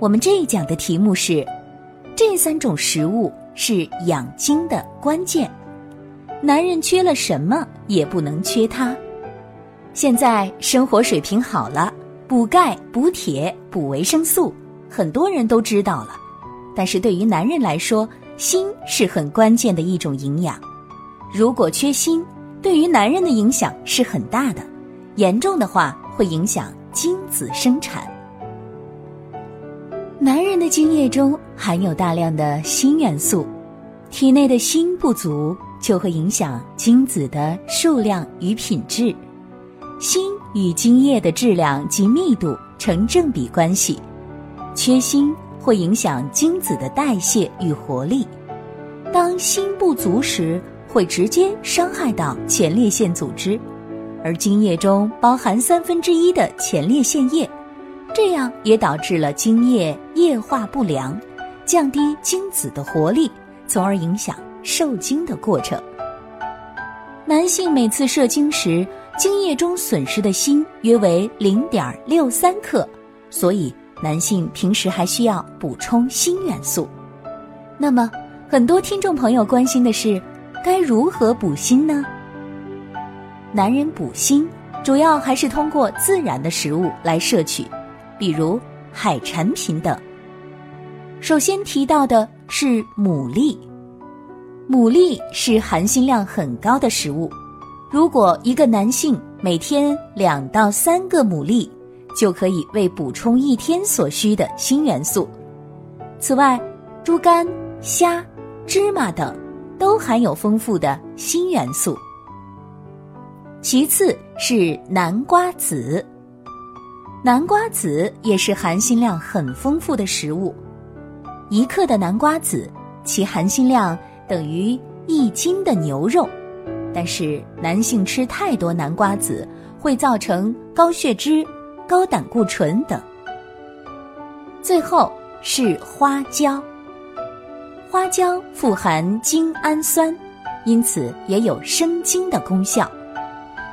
我们这一讲的题目是：这三种食物是养精的关键，男人缺了什么也不能缺它。现在生活水平好了，补钙、补铁、补维生素，很多人都知道了。但是对于男人来说，锌是很关键的一种营养。如果缺锌，对于男人的影响是很大的，严重的话会影响精子生产。男人的精液中含有大量的锌元素，体内的锌不足就会影响精子的数量与品质。锌与精液的质量及密度成正比关系，缺锌会影响精子的代谢与活力。当锌不足时，会直接伤害到前列腺组织，而精液中包含三分之一的前列腺液。这样也导致了精液液化不良，降低精子的活力，从而影响受精的过程。男性每次射精时，精液中损失的锌约为零点六三克，所以男性平时还需要补充锌元素。那么，很多听众朋友关心的是，该如何补锌呢？男人补锌主要还是通过自然的食物来摄取。比如海产品等。首先提到的是牡蛎，牡蛎是含锌量很高的食物。如果一个男性每天两到三个牡蛎，就可以为补充一天所需的锌元素。此外，猪肝、虾、芝麻等都含有丰富的锌元素。其次是南瓜子。南瓜子也是含锌量很丰富的食物，一克的南瓜子，其含锌量等于一斤的牛肉。但是男性吃太多南瓜子会造成高血脂、高胆固醇等。最后是花椒，花椒富含精氨酸，因此也有生精的功效。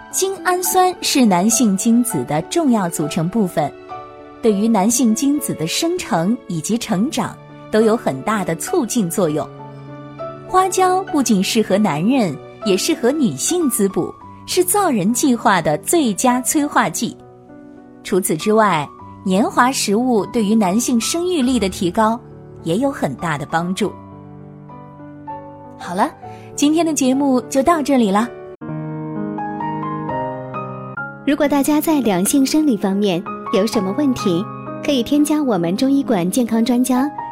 精氨酸是男性精子的重要组成部分，对于男性精子的生成以及成长都有很大的促进作用。花椒不仅适合男人，也适合女性滋补，是造人计划的最佳催化剂。除此之外，年华食物对于男性生育力的提高也有很大的帮助。好了，今天的节目就到这里了。如果大家在两性生理方面有什么问题，可以添加我们中医馆健康专家